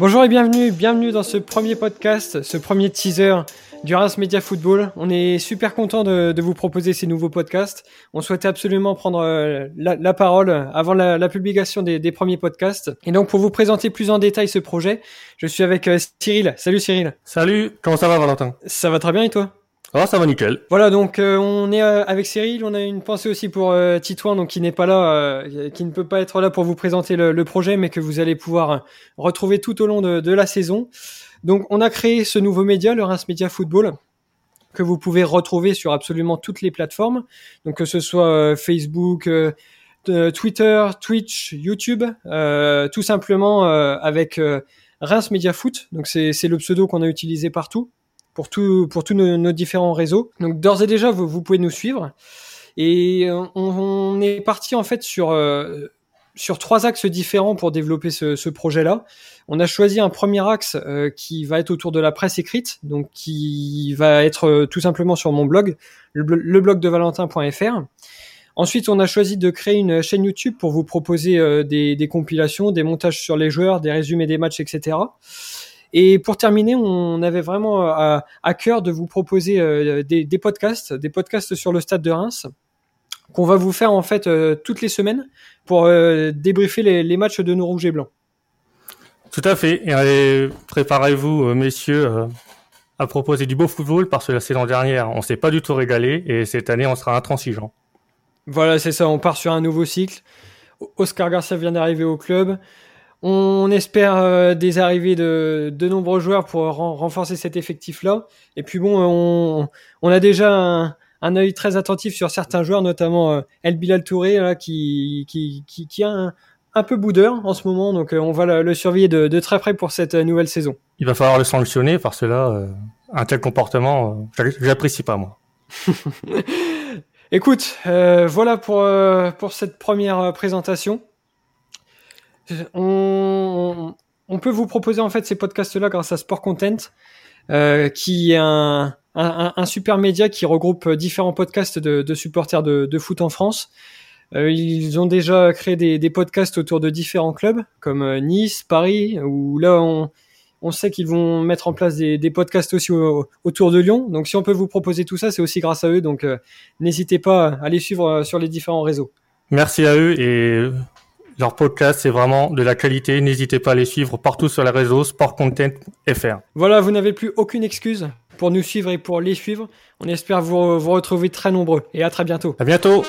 Bonjour et bienvenue, bienvenue dans ce premier podcast, ce premier teaser du Reims Media Football. On est super content de, vous proposer ces nouveaux podcasts. On souhaitait absolument prendre euh, la, parole avant la, publication des, premiers podcasts. Et donc pour vous présenter plus en détail ce projet, je suis avec euh, Cyril. Salut Cyril. Salut, comment ça va Valentin? Ça va très bien et toi? Ah, ça va nickel. Voilà, donc euh, on est euh, avec Cyril, on a une pensée aussi pour euh, Titouan, donc qui n'est pas là, qui ne peut pas être là pour vous présenter le, projet, mais que vous allez pouvoir retrouver tout au long de, la saison. Donc on a créé ce nouveau média, le Reims Media Football, que vous pouvez retrouver sur absolument toutes les plateformes, donc que ce soit Facebook, Twitter, Twitch, YouTube, tout simplement avec Reims Media Foot, donc c'est le pseudo qu'on a utilisé partout pour tout, pour tous nos, différents réseaux. Donc d'ores et déjà, vous, vous, pouvez nous suivre. Et euh, on, est parti en fait sur euh, sur trois axes différents pour développer ce, ce projet-là. On a choisi un premier axe euh, qui va être autour de la presse écrite, donc qui va être tout simplement sur mon blog, le, blog de valentin.fr. Ensuite, on a choisi de créer une chaîne YouTube pour vous proposer des, des, compilations, des montages sur les joueurs, des résumés des matchs, etc. Et pour terminer, on avait vraiment euh, à, cœur de vous proposer euh, des, podcasts, des podcasts sur le stade de Reims qu'on va vous faire en fait euh, toutes les semaines pour débriefer les, matchs de nos rouges et blancs. Tout à fait. Et préparez-vous, messieurs, à proposer du beau football parce que la saison dernière, on s'est pas du tout régalé et cette année, on sera intransigeant. Voilà, c'est ça. On part sur un nouveau cycle. Oscar Garcia vient d'arriver au club. On espère euh, des arrivées de, de, nombreux joueurs pour renforcer cet effectif-là. Et puis bon, on, on a déjà un, un, œil très attentif sur certains joueurs, notamment euh, El Bilal Touré, là, qui, qui, qui, qui, a un, un peu boudeur en ce moment. Donc euh, on va le, surveiller de, de, très près pour cette nouvelle saison. Il va falloir le sanctionner parce que là, un tel comportement, j'apprécie pas moi. Écoute, voilà pour, pour cette première présentation on, peut vous proposer en fait ces podcasts-là grâce à Sport Content, euh, qui est un, super média qui regroupe différents podcasts de, supporters de, foot en France. Euh, ils ont déjà créé des, podcasts autour de différents clubs, comme euh, Nice, Paris, où là on, sait qu'ils vont mettre en place des, podcasts aussi autour de Lyon. Donc si on peut vous proposer tout ça, c'est aussi grâce à eux. Donc n'hésitez pas à les suivre sur les différents réseaux. Merci à eux et leur podcast, c'est vraiment de la qualité. N'hésitez pas à les suivre partout sur les réseaux sportcontent.fr. Voilà, vous n'avez plus aucune excuse pour nous suivre et pour les suivre. On espère vous, vous retrouver très nombreux et à très bientôt. À bientôt.